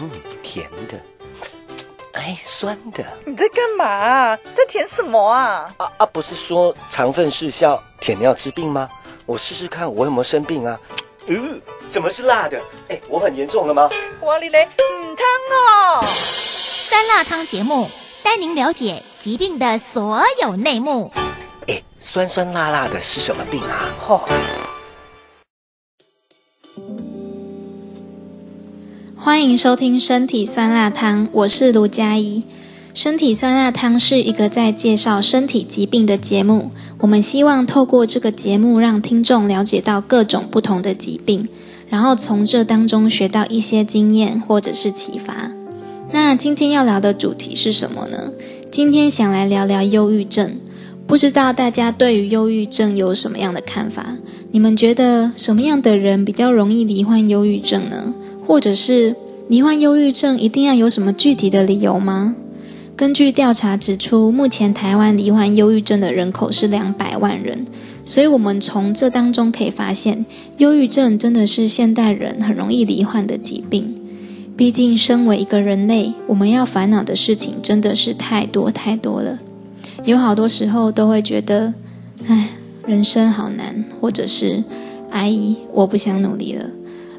嗯，甜的，哎，酸的。你在干嘛？在舔什么啊？啊啊，不是说肠粪失效，舔尿治病吗？我试试看，我有没有生病啊？嗯，怎么是辣的？哎，我很严重了吗？哇哩嘞，嗯汤哦。酸辣汤节目带您了解疾病的所有内幕。哎，酸酸辣辣的是什么病啊？吼、欢迎收听身体酸辣汤，我是卢佳怡。身体酸辣汤是一个在介绍身体疾病的节目，我们希望透过这个节目让听众了解到各种不同的疾病，然后从这当中学到一些经验或者是启发。那今天要聊的主题是什么呢？今天想来聊聊忧郁症。不知道大家对于忧郁症有什么样的看法？你们觉得什么样的人比较容易罹患忧郁症呢？或者是罹患忧郁症一定要有什么具体的理由吗？根据调查指出，目前台湾罹患忧郁症的人口是两百万人，所以我们从这当中可以发现，忧郁症真的是现代人很容易罹患的疾病。毕竟，身为一个人类，我们要烦恼的事情真的是太多太多了。有好多时候都会觉得，唉，人生好难，或者是，阿姨，我不想努力了。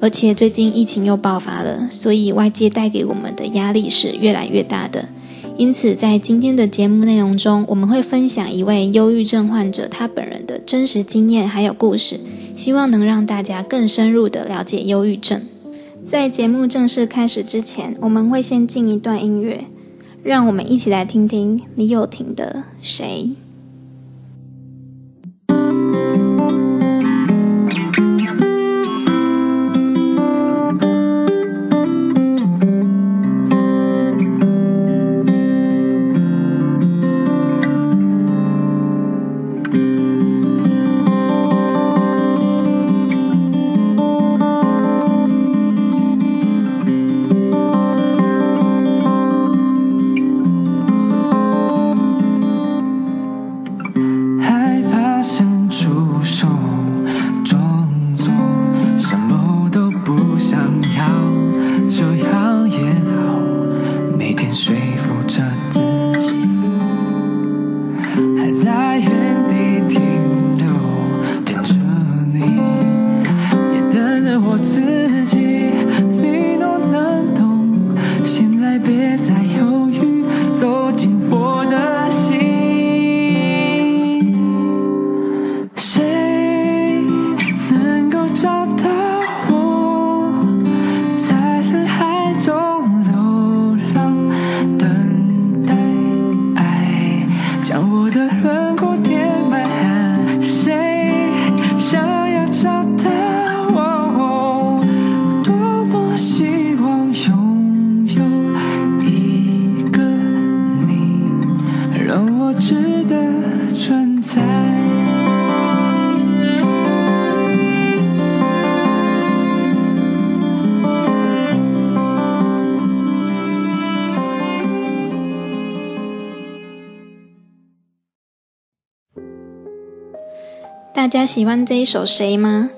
而且最近疫情又爆发了，所以外界带给我们的压力是越来越大的。因此，在今天的节目内容中，我们会分享一位忧郁症患者他本人的真实经验还有故事，希望能让大家更深入的了解忧郁症。在节目正式开始之前，我们会先进一段音乐，让我们一起来听听李友廷的《谁》。大家喜欢这一首《谁》吗？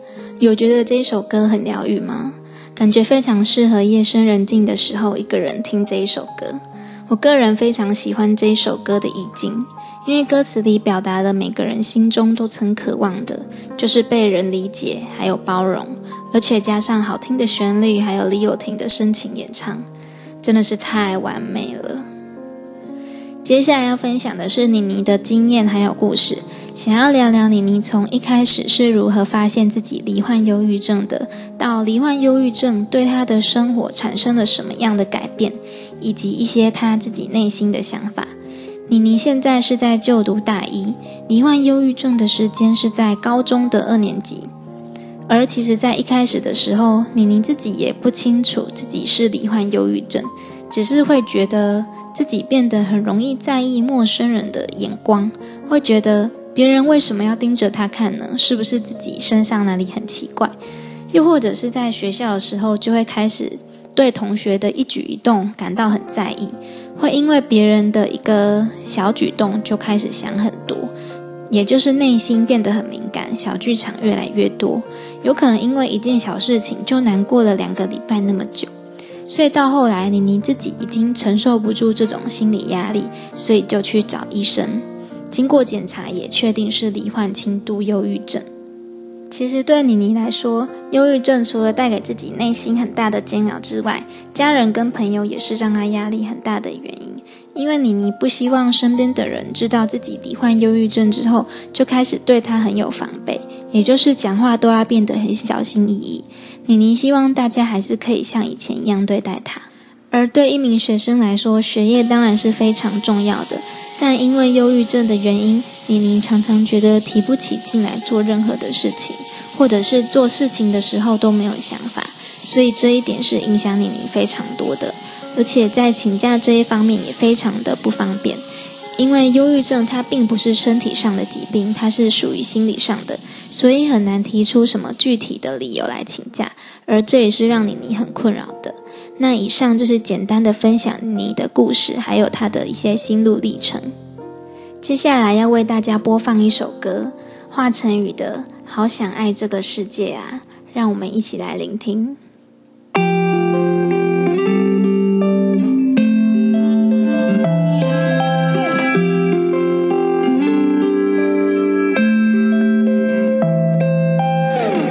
有觉得这一首歌很疗愈吗？感觉非常适合夜深人静的时候一个人听这一首歌。我个人非常喜欢这一首歌的意境，因为歌词里表达了每个人心中都曾渴望的，就是被人理解还有包容，而且加上好听的旋律，还有李友廷的深情演唱，真的是太完美了。接下来要分享的是妮妮的经验还有故事。想要聊聊妮妮从一开始是如何发现自己罹患忧郁症的，到罹患忧郁症对她的生活产生了什么样的改变，以及一些她自己内心的想法。妮妮现在是在就读大一，罹患忧郁症的时间是在高中的二年级。而其实，在一开始的时候，妮妮自己也不清楚自己是罹患忧郁症，只是会觉得自己变得很容易在意陌生人的眼光，会觉得。别人为什么要盯着他看呢？是不是自己身上哪里很奇怪？又或者是在学校的时候，就会开始对同学的一举一动感到很在意，会因为别人的一个小举动就开始想很多，也就是内心变得很敏感，小剧场越来越多。有可能因为一件小事情就难过了两个礼拜那么久。所以到后来，妮妮自己已经承受不住这种心理压力，所以就去找医生。经过检查，也确定是罹患轻度忧郁症。其实对妮妮来说，忧郁症除了带给自己内心很大的煎熬之外，家人跟朋友也是让她压力很大的原因。因为妮妮不希望身边的人知道自己罹患忧郁症之后，就开始对她很有防备，也就是讲话都要变得很小心翼翼。妮妮希望大家还是可以像以前一样对待她。而对一名学生来说，学业当然是非常重要的，但因为忧郁症的原因，妮妮常常觉得提不起劲来做任何的事情，或者是做事情的时候都没有想法，所以这一点是影响妮妮非常多的。而且在请假这一方面也非常的不方便，因为忧郁症它并不是身体上的疾病，它是属于心理上的，所以很难提出什么具体的理由来请假，而这也是让妮妮很困扰的。那以上就是简单的分享你的故事，还有他的一些心路历程。接下来要为大家播放一首歌，华晨宇的《好想爱这个世界》啊，让我们一起来聆听。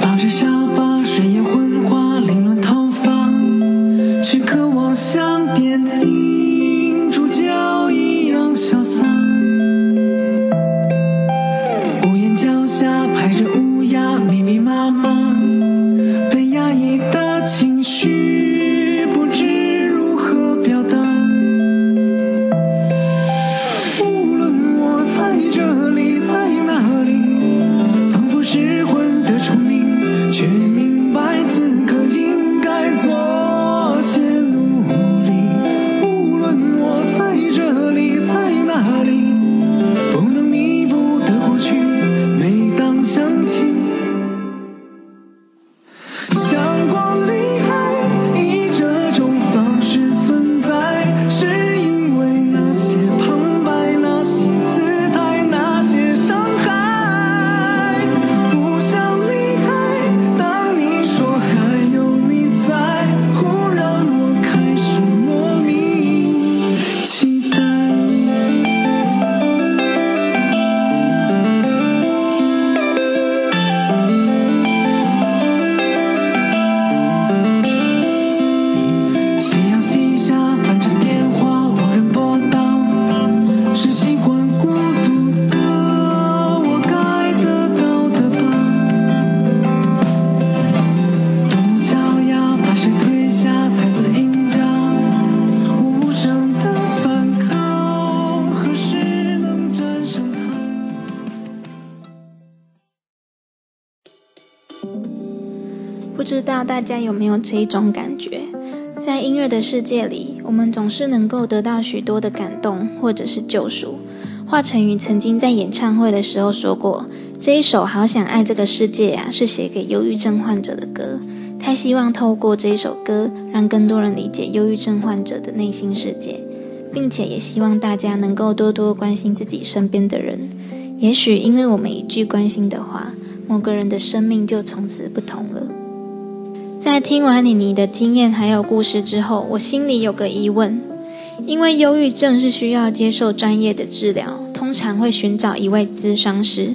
抱着道大家有没有这一种感觉？在音乐的世界里，我们总是能够得到许多的感动，或者是救赎。华晨宇曾经在演唱会的时候说过，这一首《好想爱这个世界》啊，是写给忧郁症患者的歌。他希望透过这一首歌，让更多人理解忧郁症患者的内心世界，并且也希望大家能够多多关心自己身边的人。也许因为我们一句关心的话，某个人的生命就从此不同了。在听完妮妮的经验还有故事之后，我心里有个疑问：因为忧郁症是需要接受专业的治疗，通常会寻找一位咨商师。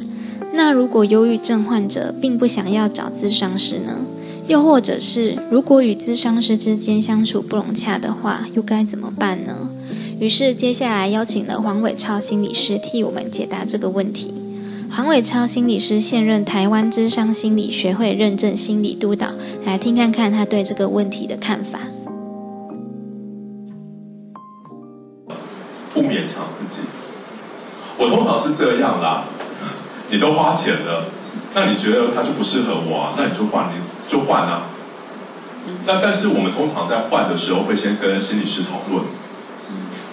那如果忧郁症患者并不想要找咨商师呢？又或者是如果与咨商师之间相处不融洽的话，又该怎么办呢？于是接下来邀请了黄伟超心理师替我们解答这个问题。黄伟超心理师现任台湾智商心理学会认证心理督导，来听看看他对这个问题的看法。不勉强自己。我通常是这样啦，你都花钱了，那你觉得它就不适合我啊？那你就换，你就换啊。那但是我们通常在换的时候，会先跟心理师讨论，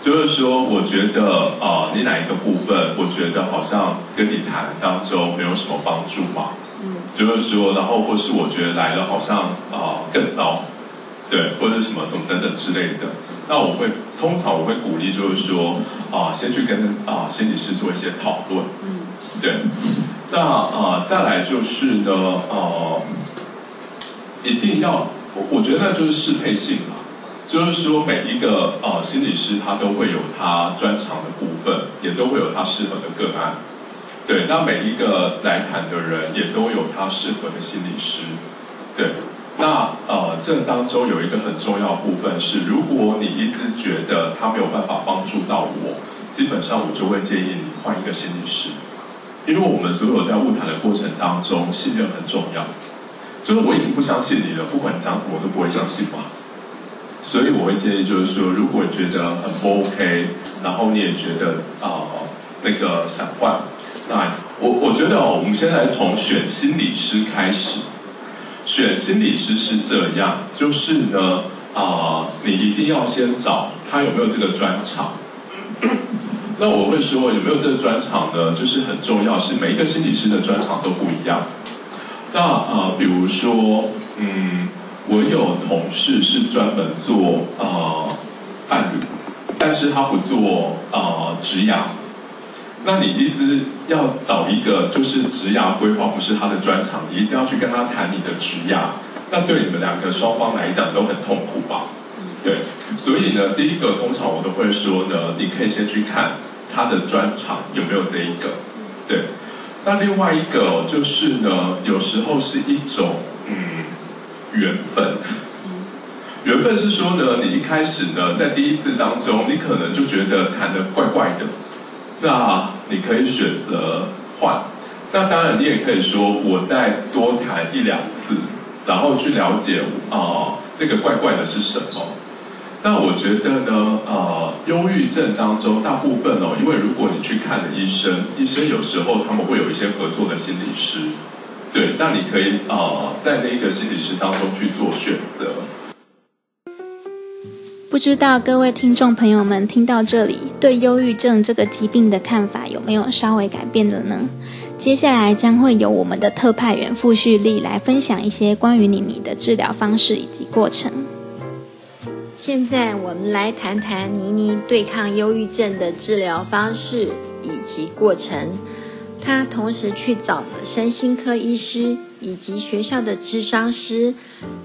就是说，我觉得啊、呃你哪一个部分，我觉得好像跟你谈当中没有什么帮助嘛。嗯，就是说，然后或是我觉得来了好像啊、呃更糟，对，或者什么什么等等之类的。那我会通常我会鼓励，就是说啊、先去跟啊、心理师做一些讨论。嗯，对。那啊、再来就是呢，呃，一定要，我我觉得那就是适配性嘛。就是说每一个呃心理师他都会有他专长的部分，也都会有他适合的个案。对，那每一个来谈的人也都有他适合的心理师。对，那呃这当中有一个很重要部分是，如果你一直觉得他没有办法帮助到我，基本上我就会建议你换一个心理师。因为我们所有在物谈的过程当中，信任很重要。就是我已经不相信你了，不管你讲什么，我都不会相信嘛。所以我会建议，就是说，如果觉得很不 OK，然后你也觉得啊、那个想换，那我我觉得哦，我们先来从选心理师开始。选心理师是这样，就是呢，啊、你一定要先找他有没有这个专长。那我会说有没有这个专长呢？就是很重要，是每一个心理师的专长都不一样。那呃，比如说，嗯，我有同事是专门做呃伴侣，但是他不做呃职涯。那你一直要找一个就是职涯规划不是他的专长，你一定要去跟他谈你的职涯，那对你们两个双方来讲都很痛苦吧？对，所以呢，第一个通常我都会说呢，你可以先去看他的专长有没有这一个，对。那另外一个哦就是呢，有时候是一种嗯缘分。缘分是说呢，你一开始呢，在第一次当中，你可能就觉得谈的怪怪的，那你可以选择换。那当然，你也可以说，我再多谈一两次，然后去了解啊、那个怪怪的是什么。那我觉得呢，呃，忧郁症当中大部分哦，因为如果你去看了医生，医生有时候他们会有一些合作的心理师，对，那你可以呃在那个心理师当中去做选择。不知道各位听众朋友们听到这里，对忧郁症这个疾病的看法有没有稍微改变的呢？接下来将会由我们的特派员傅旭丽来分享一些关于妮妮的治疗方式以及过程。现在我们来谈谈妮妮对抗忧郁症的治疗方式以及过程。他同时去找了身心科医师以及学校的智商师。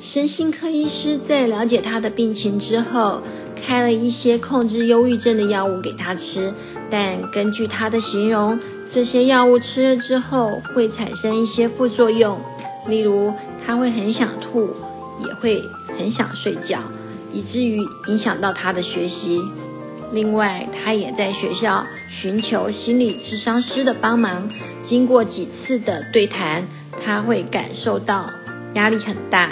身心科医师在了解他的病情之后，开了一些控制忧郁症的药物给他吃，但根据他的形容，这些药物吃了之后会产生一些副作用，例如他会很想吐，也会很想睡觉。以至于影响到他的学习。另外，他也在学校寻求心理智商师的帮忙。经过几次的对谈，他会感受到压力很大。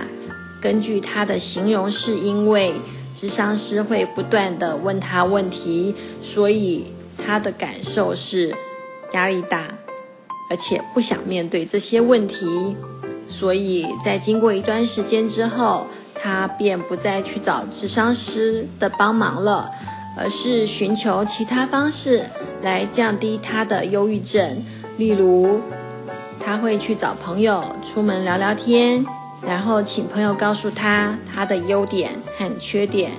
根据他的形容，是因为智商师会不断的问他问题，所以他的感受是压力大，而且不想面对这些问题。所以在经过一段时间之后，他便不再去找智商师的帮忙了，而是寻求其他方式来降低他的忧郁症。例如，他会去找朋友出门聊聊天，然后请朋友告诉他他的优点和缺点，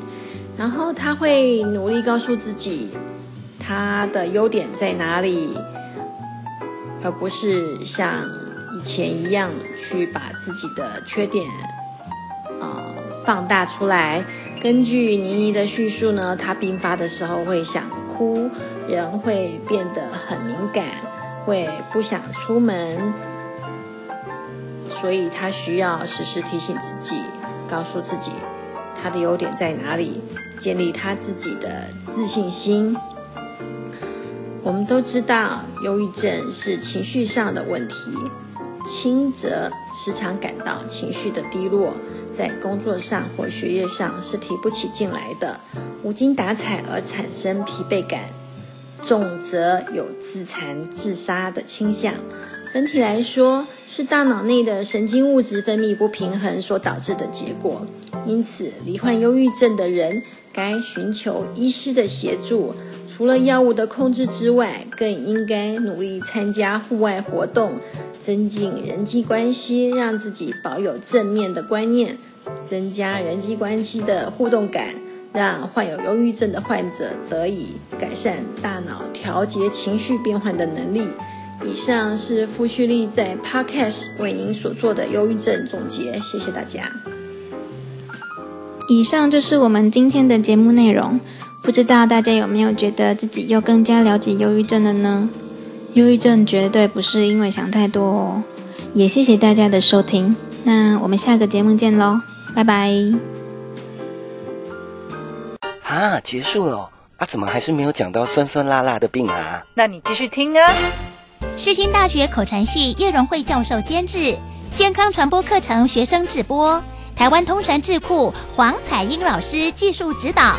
然后他会努力告诉自己他的优点在哪里，而不是像以前一样去把自己的缺点呃放大出来。根据妮妮的叙述呢，她病发的时候会想哭，人会变得很敏感，会不想出门，所以她需要时时提醒自己，告诉自己她的优点在哪里，建立她自己的自信心。我们都知道，忧郁症是情绪上的问题，轻则时常感到情绪的低落，在工作上或学业上是提不起劲来的，无精打采而产生疲惫感；重则有自残、自杀的倾向。整体来说，是大脑内的神经物质分泌不平衡所导致的结果。因此，罹患忧郁症的人该寻求医师的协助。除了药物的控制之外，更应该努力参加户外活动，增进人际关系，让自己保有正面的观念，增加人际关系的互动感，让患有忧郁症的患者得以改善大脑调节情绪变换的能力。以上是傅旭丽在 Podcast 为您所做的忧郁症总结，谢谢大家。以上就是我们今天的节目内容。不知道大家有没有觉得自己又更加了解忧郁症了呢？忧郁症绝对不是因为想太多哦。也谢谢大家的收听，那我们下个节目见喽，拜拜。啊，结束了哦啊，怎么还是没有讲到酸酸辣辣的病啊？那你继续听啊。世新大学口传系叶荣惠教授监制，健康传播课程学生直播，台湾通传智库黄彩英老师技术指导。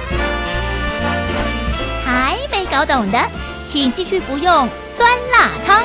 还没搞懂的，请继续服用酸辣汤。